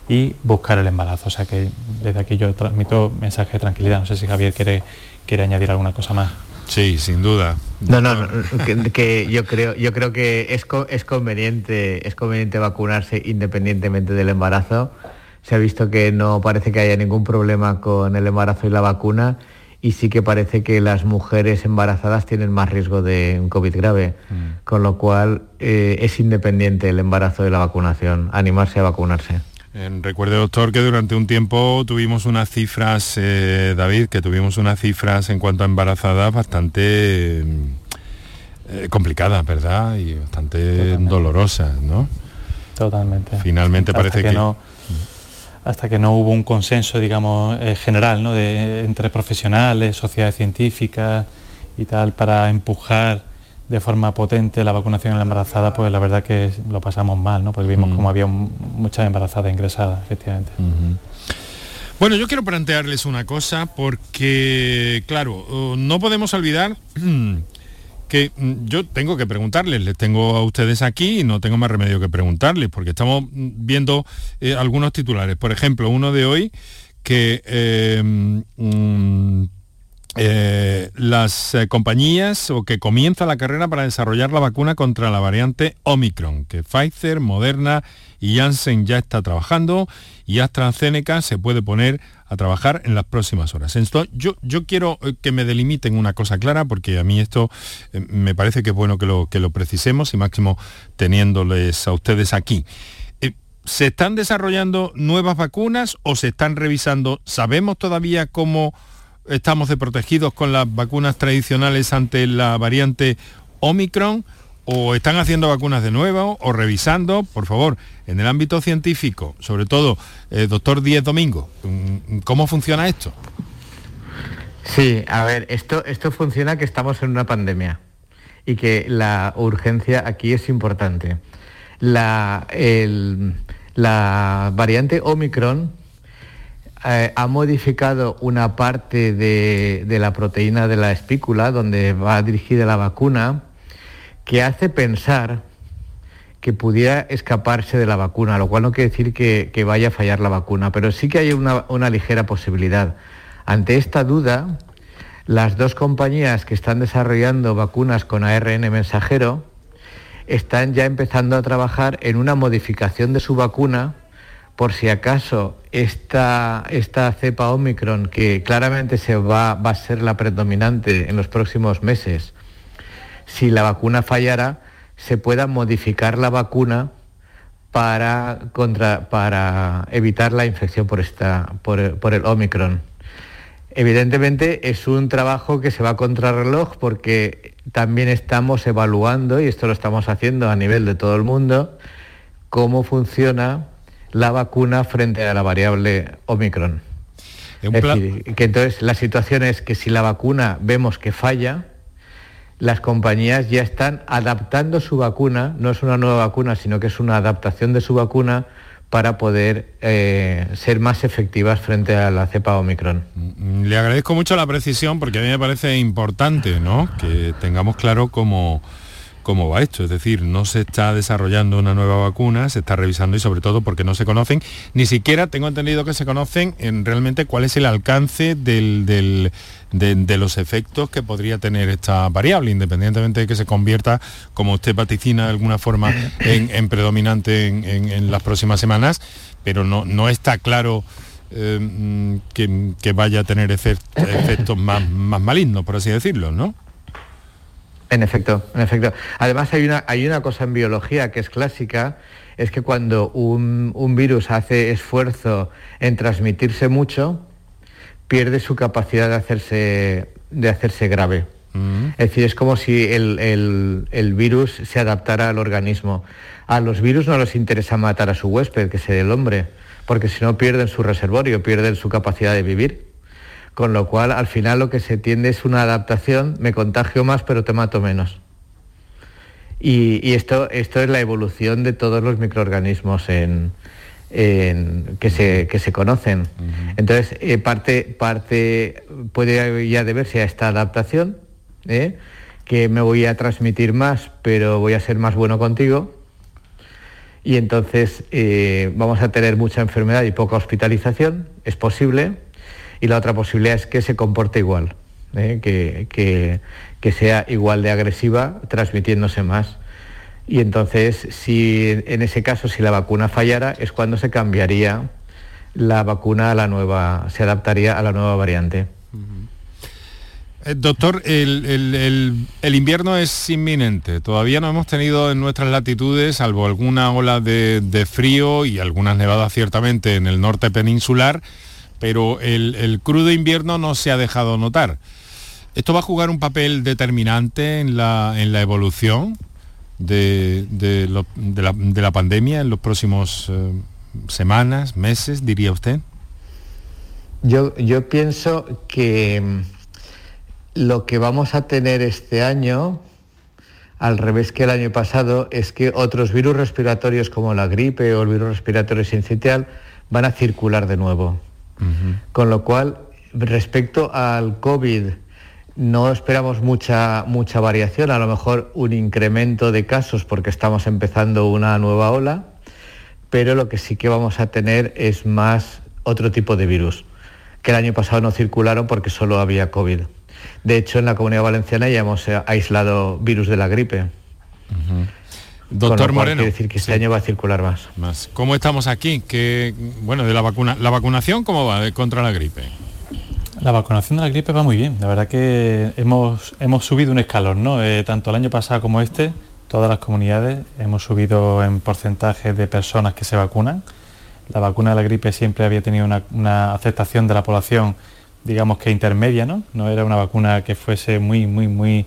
y buscar el embarazo. O sea que desde aquí yo transmito mensaje de tranquilidad. No sé si Javier quiere, quiere añadir alguna cosa más. Sí, sin duda. No, no, que, yo creo, yo creo que es, es conveniente, es conveniente vacunarse independientemente del embarazo. Se ha visto que no parece que haya ningún problema con el embarazo y la vacuna y sí que parece que las mujeres embarazadas tienen más riesgo de un COVID grave, mm. con lo cual eh, es independiente el embarazo de la vacunación, animarse a vacunarse. Recuerde, doctor, que durante un tiempo tuvimos unas cifras, eh, David, que tuvimos unas cifras en cuanto a embarazadas bastante eh, complicadas, ¿verdad? Y bastante dolorosas, ¿no? Totalmente. Finalmente parece que, no hasta que no hubo un consenso, digamos, eh, general, ¿no? de, entre profesionales, sociedades científicas y tal, para empujar de forma potente la vacunación en la embarazada, pues la verdad que lo pasamos mal, ¿no? Porque vimos como había muchas embarazadas ingresadas, efectivamente. Bueno, yo quiero plantearles una cosa porque, claro, no podemos olvidar que mm, yo tengo que preguntarles, les tengo a ustedes aquí y no tengo más remedio que preguntarles, porque estamos mm, viendo eh, algunos titulares. Por ejemplo, uno de hoy que eh, mm, eh, las compañías o que comienza la carrera para desarrollar la vacuna contra la variante Omicron, que Pfizer, Moderna y Janssen ya está trabajando y AstraZeneca se puede poner a trabajar en las próximas horas. Entonces, yo, yo quiero eh, que me delimiten una cosa clara porque a mí esto eh, me parece que es bueno que lo, que lo precisemos y máximo teniéndoles a ustedes aquí. Eh, ¿Se están desarrollando nuevas vacunas o se están revisando? ¿Sabemos todavía cómo estamos de protegidos con las vacunas tradicionales ante la variante Omicron? o están haciendo vacunas de nuevo o revisando, por favor, en el ámbito científico, sobre todo, eh, doctor Díez Domingo, mm, ¿cómo funciona esto? Sí, a ver, esto, esto funciona que estamos en una pandemia y que la urgencia aquí es importante. La, la variante Omicron eh, ha modificado una parte de, de la proteína de la espícula donde va dirigida la vacuna que hace pensar que pudiera escaparse de la vacuna, lo cual no quiere decir que, vaya a fallar la vacuna, pero sí que hay una, una, ligera posibilidad. Ante esta duda, las dos compañías que están desarrollando vacunas con ARN mensajero están ya empezando a trabajar en una modificación de su vacuna por si acaso esta, esta cepa Omicron, que claramente se va, va a ser la predominante en los próximos meses, si la vacuna fallara, se pueda modificar la vacuna para, contra, para evitar la infección por, esta, por, el Omicron. Evidentemente es un trabajo que se va a contrarreloj porque también estamos evaluando, y esto lo estamos haciendo a nivel de todo el mundo, cómo funciona la vacuna frente a la variable Omicron. Es decir, que entonces la situación es que si la vacuna vemos que falla, las compañías ya están adaptando su vacuna, no es una nueva vacuna, sino que es una adaptación de su vacuna para poder eh, ser más efectivas frente a la cepa Omicron. Mm, le agradezco mucho la precisión porque a mí me parece importante ¿no? que tengamos claro cómo cómo va esto. Es decir, no se está desarrollando una nueva vacuna, se está revisando y sobre todo porque no se conocen, ni siquiera tengo entendido que se conocen en realmente cuál es el alcance de, los efectos que podría tener esta variable, independientemente de que se convierta, como usted vaticina de alguna forma, en, predominante en, las próximas semanas, pero no, no está claro. Eh, que, vaya a tener efectos más, más malignos, por así decirlo, ¿no? En efecto, en efecto. Además hay una, hay una cosa en biología que es clásica, es que cuando un, virus hace esfuerzo en transmitirse mucho, pierde su capacidad de hacerse, de hacerse grave. Mm. Es decir, es como si el, el, virus se adaptara al organismo. A los virus no les interesa matar a su huésped, que sea el hombre, porque si no pierden su reservorio, pierden su capacidad de vivir con lo cual al final lo que se tiende es una adaptación, me contagio más pero te mato menos. Y, esto, esto es la evolución de todos los microorganismos en, que, se, que se conocen. Entonces, eh, parte, parte puede ya deberse a esta adaptación, ¿eh? que me voy a transmitir más, pero voy a ser más bueno contigo. Y entonces eh, vamos a tener mucha enfermedad y poca hospitalización, es posible. Y la otra posibilidad es que se comporte igual, que, que, que sea igual de agresiva, transmitiéndose más. Y entonces, si en ese caso, si la vacuna fallara, es cuando se cambiaría la vacuna a la nueva, se adaptaría a la nueva variante. Eh, doctor, el, invierno es inminente. Todavía no hemos tenido en nuestras latitudes, salvo alguna ola de, de frío y algunas nevadas ciertamente en el norte peninsular, pero el, crudo invierno no se ha dejado notar. ¿Esto va a jugar un papel determinante en la, evolución? de, la, pandemia en los próximos eh, semanas, meses, diría usted? Yo, yo pienso que mm, lo que vamos a tener este año, al revés que el año pasado, es que otros virus respiratorios como la gripe o el virus respiratorio sincitial van a circular de nuevo. Con lo cual, respecto al COVID, no esperamos mucha, mucha variación, a lo mejor un incremento de casos porque estamos empezando una nueva ola, pero lo que sí que vamos a tener es más otro tipo de virus, que el año pasado no circularon porque solo había COVID. De hecho, en la Comunidad Valenciana ya hemos eh, aislado virus de la gripe. Doctor Moreno. Quiere decir que este año va a circular más. más. ¿Cómo estamos aquí? Que, bueno, de la vacuna, la vacunación, ¿cómo va contra la gripe? La vacunación de la gripe va muy bien. La verdad que hemos, hemos subido un escalón, ¿no? Eh, tanto el año pasado como este, todas las comunidades hemos subido en porcentaje de personas que se vacunan. La vacuna de la gripe siempre había tenido una, aceptación de la población, digamos que intermedia, ¿no? No era una vacuna que fuese muy, muy, muy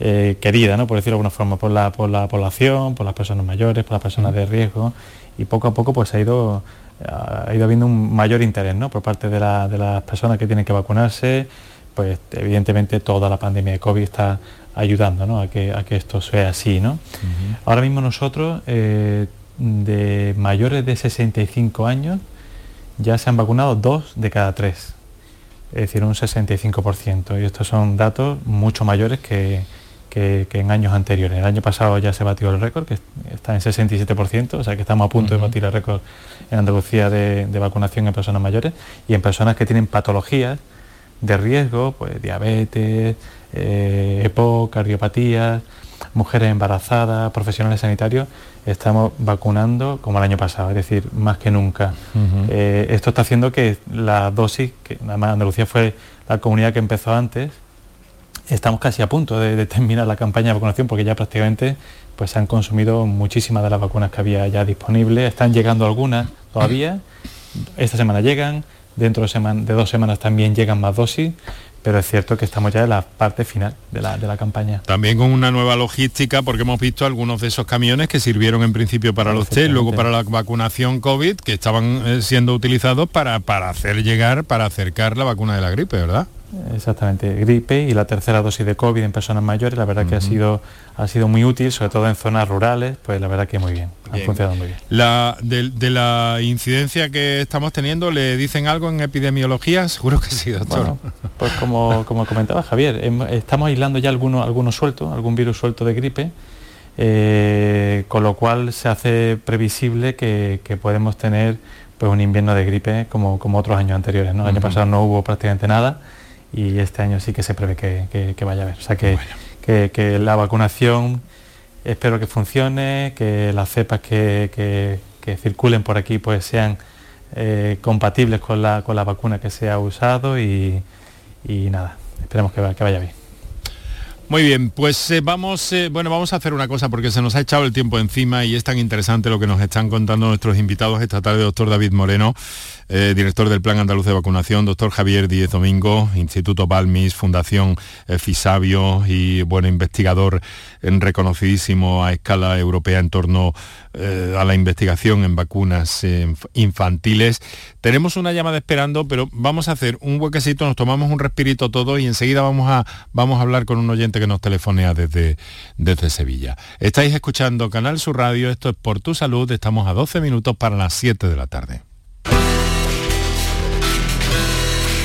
eh, querida, ¿no? Por decirlo de alguna forma, por la, por la población, por las personas mayores, por las personas de riesgo. Y poco a poco pues ha ido ha ido habiendo un mayor interés ¿no? por parte de, las personas que tienen que vacunarse, pues evidentemente toda la pandemia de COVID está ayudando a, que, a que esto sea así. ¿no? Ahora mismo nosotros, eh, de mayores de 65 años, ya se han vacunado dos de cada tres, es decir, un 65%. Y estos son datos mucho mayores que, que, en años anteriores. El año pasado ya se batió el récord, que está en 67%, o sea que estamos a punto de batir el récord en Andalucía de, vacunación en personas mayores y en personas que tienen patologías de riesgo, pues diabetes, eh, EPO, cardiopatías, mujeres embarazadas, profesionales sanitarios, estamos vacunando como el año pasado, es decir, más que nunca. Eh, esto está haciendo que la dosis, que además Andalucía fue la comunidad que empezó antes, estamos casi a punto de, terminar la campaña de vacunación porque ya prácticamente pues se han consumido muchísimas de las vacunas que había ya disponibles. Están llegando algunas todavía. Esta semana llegan, dentro de, dos semanas también llegan más dosis, pero es cierto que estamos ya en la parte final de la, campaña. También con una nueva logística, porque hemos visto algunos de esos camiones que sirvieron en principio para los test, luego para la vacunación COVID, que estaban eh, siendo utilizados para, para hacer llegar, para acercar la vacuna de la gripe, ¿verdad? Exactamente, gripe y la tercera dosis de COVID en personas mayores, la verdad que ha sido, ha sido muy útil, sobre todo en zonas rurales, pues la verdad que muy bien, ha funcionado muy bien. La, de, la incidencia que estamos teniendo, ¿le dicen algo en epidemiología? Seguro que sí, doctor. pues como, como comentaba Javier, estamos aislando ya algunos, algunos sueltos, algún virus suelto de gripe, eh, con lo cual se hace previsible que, podemos tener pues un invierno de gripe como, como otros años anteriores. ¿no? El año pasado no hubo prácticamente nada y este año sí que se prevé que, vaya a haber. O sea que, que, la vacunación espero que funcione, que las cepas que, circulen por aquí pues sean eh, compatibles con la, con la vacuna que se ha usado y, nada, esperemos que, vaya bien. Muy bien, pues eh, vamos, eh, bueno, vamos a hacer una cosa porque se nos ha echado el tiempo encima y es tan interesante lo que nos están contando nuestros invitados esta tarde, doctor David Moreno, eh, director del Plan Andaluz de Vacunación, doctor Javier Díez Domingo, Instituto Balmis, Fundación Fisabio y bueno, investigador reconocidísimo a escala europea en torno eh, a la investigación en vacunas infantiles. Tenemos una llamada esperando, pero vamos a hacer un huequecito, nos tomamos un respirito todo y enseguida vamos a, vamos a hablar con un oyente que nos telefonea desde, desde Sevilla. Estáis escuchando Canal Sur Radio, esto es Por Tu Salud, estamos a 12 minutos para las 7 de la tarde.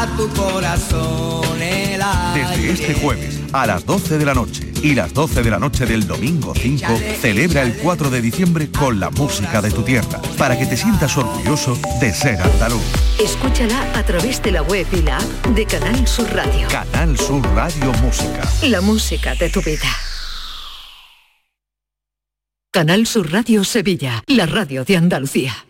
a tu corazón Desde este jueves a las 12 de la noche y las 12 de la noche del domingo 5 celebra el 4 de diciembre con la música de tu tierra, para que te sientas orgulloso de ser andaluz. Escúchala a través de la web y la app de Canal Sur Radio. Canal Sur Radio Música. La música de tu vida. Canal Sur Radio Sevilla, la radio de Andalucía.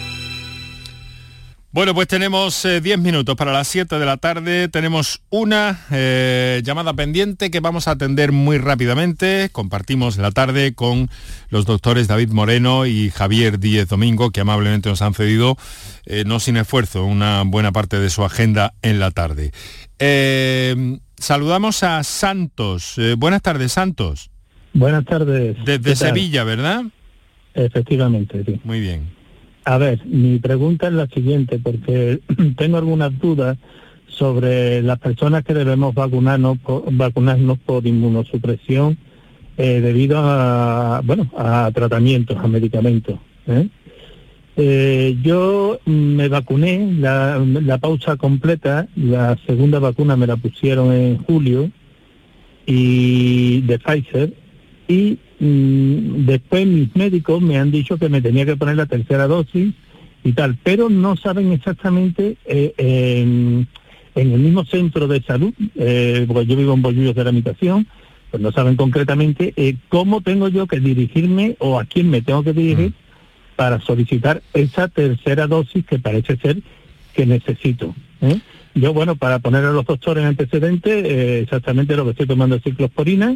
Bueno, pues tenemos 10 eh, minutos para las 7 de la tarde. Tenemos una eh, llamada pendiente que vamos a atender muy rápidamente. Compartimos la tarde con los doctores David Moreno y Javier Díez Domingo, que amablemente nos han cedido, eh, no sin esfuerzo, una buena parte de su agenda en la tarde. saludamos a Santos. buenas tardes, Santos. Buenas tardes. Desde Sevilla, ¿verdad? Efectivamente, sí. Muy bien. A ver, mi pregunta es la siguiente, porque tengo algunas dudas sobre las personas que debemos vacunarnos por, vacunarnos por inmunosupresión eh, debido a bueno a tratamientos, a medicamentos. ¿eh? Eh, yo me vacuné la, la pausa completa, la segunda vacuna me la pusieron en julio y de Pfizer y después mis médicos me han dicho que me tenía que poner la tercera dosis y tal, pero no saben exactamente eh, en, el mismo centro de salud, eh, porque yo vivo en Bollullos de la Habitación, pues no saben concretamente eh, cómo tengo yo que dirigirme o a quién me tengo que dirigir mm. para solicitar esa tercera dosis que parece ser que necesito. Yo, bueno, para poner a los doctores en antecedentes, exactamente lo que estoy tomando es ciclosporina,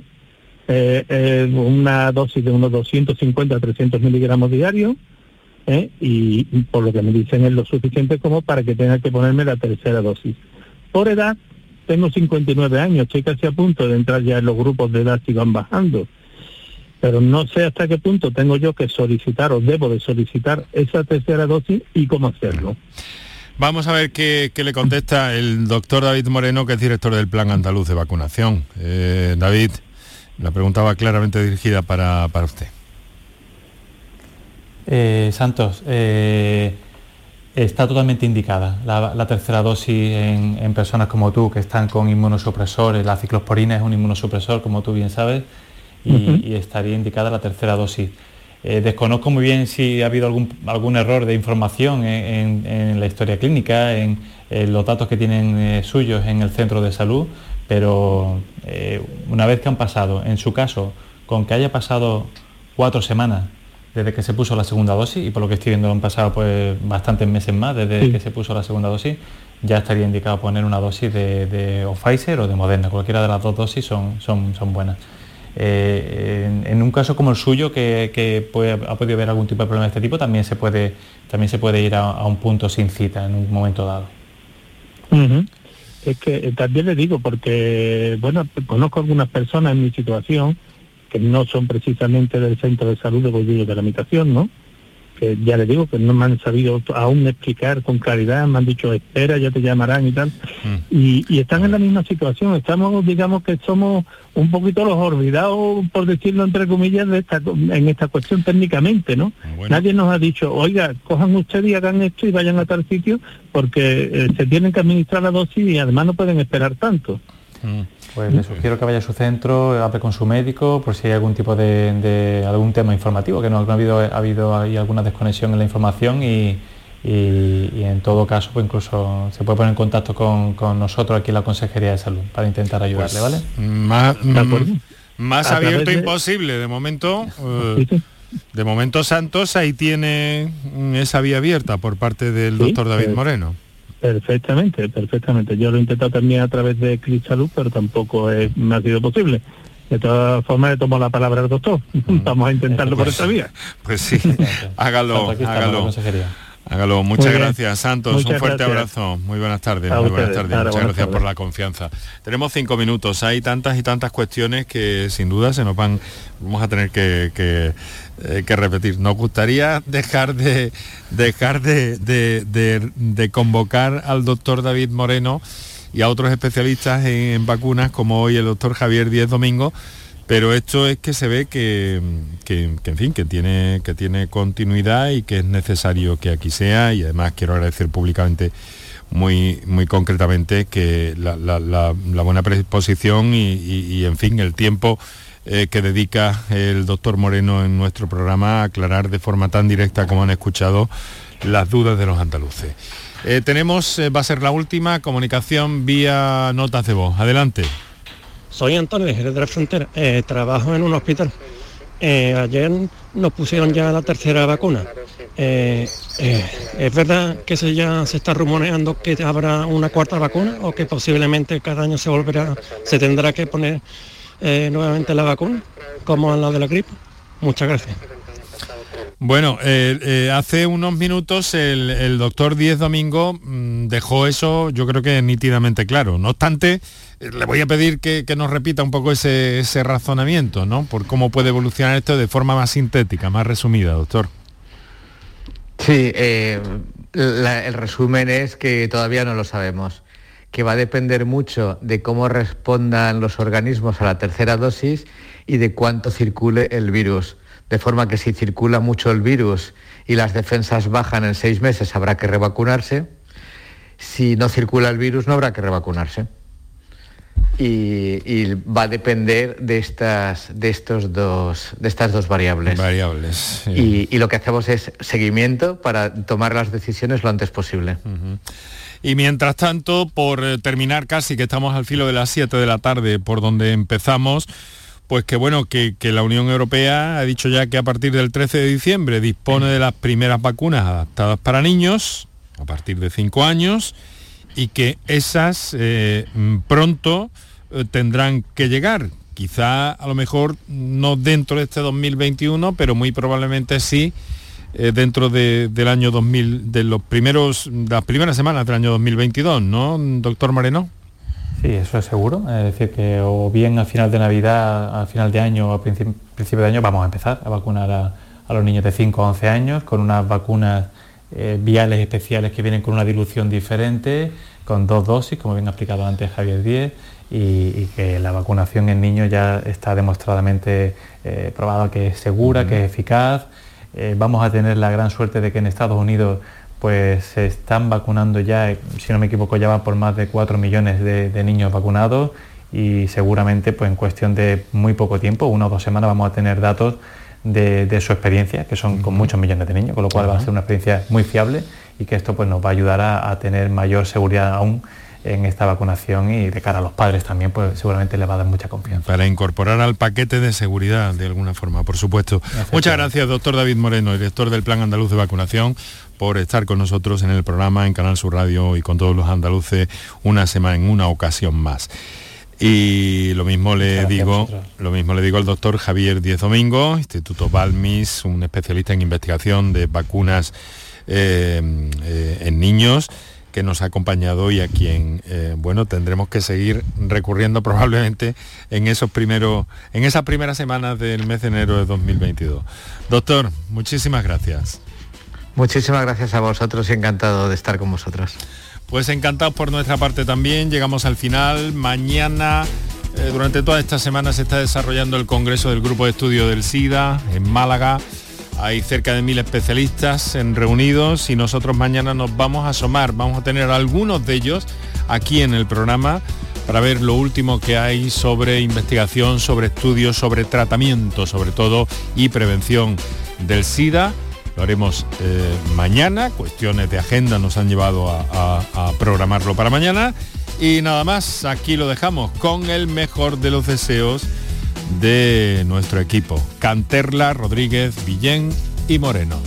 eh, eh, una dosis de unos 250 a 300 miligramos diarios, eh, y por lo que me dicen es lo suficiente como para que tenga que ponerme la tercera dosis. Por edad, tengo 59 años, estoy casi a punto de entrar ya en los grupos de edad y van bajando, pero no sé hasta qué punto tengo yo que solicitar o debo de solicitar esa tercera dosis y cómo hacerlo. Vamos a ver qué, le contesta el doctor David Moreno, que es director del Plan Andaluz de Vacunación. David. La pregunta va claramente dirigida para, usted. Eh, Santos, eh, está totalmente indicada la, tercera dosis en, personas como tú que están con inmunosupresores. La ciclosporina es un inmunosupresor, como tú bien sabes, y, estaría indicada la tercera dosis. Eh, desconozco muy bien si ha habido algún, algún error de información en, la historia clínica, en, los datos que tienen suyos en el centro de salud, pero eh, una vez que han pasado, en su caso, con que haya pasado cuatro semanas desde que se puso la segunda dosis y por lo que estoy viendo han pasado pues bastantes meses más desde que se puso la segunda dosis, ya estaría indicado poner una dosis de, Pfizer o de Moderna. Cualquiera de las dos dosis son, son, son buenas. Eh, en, un caso como el suyo, que, ha podido haber algún tipo de problema de este tipo, también se puede, también se puede ir a, un punto sin cita en un momento dado. Es que eh, también le digo, porque, bueno, conozco algunas personas en mi situación que no son precisamente del centro de salud de Bolillo de la Habitación, ¿no? Que ya le digo que no me han sabido aún explicar con claridad, me han dicho espera, ya te llamarán y tal, mm. y, están en la misma situación, estamos, digamos que somos un poquito los olvidados, por decirlo entre comillas, de esta, en esta cuestión técnicamente, ¿no? Nadie nos ha dicho, oiga, cojan ustedes y hagan esto y vayan a tal sitio, porque eh, se tienen que administrar la dosis y además no pueden esperar tanto. Mm. Pues le sugiero que vaya a su centro, hable con su médico por si hay algún tipo de, algún tema informativo, que no, ha habido, ha habido ahí alguna desconexión en la información y, en todo caso pues incluso se puede poner en contacto con, nosotros aquí en la Consejería de Salud para intentar ayudarle, pues, ¿vale? Más, más abierto imposible, de momento. Eh, de momento Santos ahí tiene esa vía abierta por parte del doctor David pues, Moreno. Perfectamente, perfectamente. Yo lo he intentado también a través de Cris Salud, pero tampoco me ha sido posible. De todas formas, le tomo la palabra al doctor. Mm. Vamos a intentarlo por esta vía. Pues sí, hágalo, hágalo. Hágalo. Muchas gracias, Santos. un fuerte abrazo. Muy buenas tardes. muy buenas tardes. Muchas gracias por la confianza. Tenemos cinco minutos. Hay tantas y tantas cuestiones que sin duda se nos van, vamos a tener que, que, repetir. Nos gustaría dejar de dejar de, de, convocar al doctor David Moreno y a otros especialistas en, vacunas, como hoy el doctor Javier Díez Domingo pero esto es que se ve que, en fin, que tiene, que tiene continuidad y que es necesario que aquí sea y además quiero agradecer públicamente muy, muy concretamente que la, buena predisposición y, en fin, el tiempo eh, que dedica el doctor Moreno en nuestro programa a aclarar de forma tan directa como han escuchado las dudas de los andaluces. Eh, tenemos, eh, va a ser la última, comunicación vía notas de voz. Adelante. Soy Antonio Jerez de la Frontera, trabajo en un hospital. Ayer nos pusieron ya la tercera vacuna. ¿Es verdad que se ya se está rumoreando que habrá una cuarta vacuna o que posiblemente cada año se volverá, se tendrá que poner nuevamente la vacuna, como en la de la gripe? Muchas gracias. Bueno, hace unos minutos el, doctor Díez Domingo mm, dejó eso, yo creo que nítidamente claro. No obstante, le voy a pedir que, nos repita un poco ese, razonamiento, ¿no? Por cómo puede evolucionar esto de forma más sintética, más resumida, doctor. Sí, eh, el resumen es que todavía no lo sabemos, que va a depender mucho de cómo respondan los organismos a la tercera dosis y de cuánto circule el virus. De forma que si circula mucho el virus y las defensas bajan en seis meses, habrá que revacunarse. Si no circula el virus, no habrá que revacunarse y, va a depender de estas, de estos dos, de estas dos variables. Variables. Y, lo que hacemos es seguimiento para tomar las decisiones lo antes posible. Y mientras tanto, por eh, terminar casi, que estamos al filo de las 7 de la tarde, por donde empezamos, pues que bueno, que, la Unión Europea ha dicho ya que a partir del 13 de diciembre dispone de las primeras vacunas adaptadas para niños, a partir de 5 años, y que esas eh, mm, pronto eh, tendrán que llegar. Quizá a lo mejor no dentro de este 2021, pero muy probablemente sí eh, dentro del año 2000, de los primeros, las primeras semanas del año 2022, ¿no, doctor Moreno? Sí, eso es seguro. Es decir, que o bien al final de Navidad, al final de año o a principio, de año vamos a empezar a vacunar a, a los niños de 5 a 11 años con unas vacunas eh, viales especiales que vienen con una dilución diferente, con dos dosis, como bien ha explicado antes Javier Díez, y, que la vacunación en niños ya está demostradamente eh, probada que es segura, que es eficaz. Eh, vamos a tener la gran suerte de que en Estados Unidos pues se están vacunando ya, si no me equivoco, ya va por más de 4 millones de, de niños vacunados y seguramente pues en cuestión de muy poco tiempo, una o dos semanas, vamos a tener datos de, su experiencia, que son con muchos millones de niños, con lo cual va a ser una experiencia muy fiable y que esto pues, nos va a ayudar a, tener mayor seguridad aún en esta vacunación y de cara a los padres también, pues seguramente le va a dar mucha confianza. Para incorporar al paquete de seguridad de alguna forma, por supuesto. Muchas gracias, doctor David Moreno, director del Plan Andaluz de Vacunación, por estar con nosotros en el programa, en Canal Sur Radio y con todos los andaluces una semana, en una ocasión más. Y lo mismo le digo, lo mismo le digo al doctor Javier Diez Domingo, Instituto Balmis, un especialista en investigación de vacunas eh, eh, en niños que nos ha acompañado y a quien eh, bueno tendremos que seguir recurriendo probablemente en esos primeros en esas primeras semanas del mes de enero de 2022 doctor muchísimas gracias. Muchísimas gracias a vosotros y encantado de estar con vosotros. Pues encantados por nuestra parte también. Llegamos al final. Mañana eh, durante toda esta semana se está desarrollando el congreso del grupo de estudio del SIDA en Málaga hay cerca de mil especialistas en reunidos y nosotros mañana nos vamos a asomar, vamos a tener algunos de ellos aquí en el programa para ver lo último que hay sobre investigación, sobre estudios, sobre tratamiento, sobre todo, y prevención del SIDA. Lo haremos eh, mañana, cuestiones de agenda nos han llevado a programarlo para mañana. Y nada más, aquí lo dejamos con el mejor de los deseos de nuestro equipo. Canterla, Rodríguez, Villén y Moreno.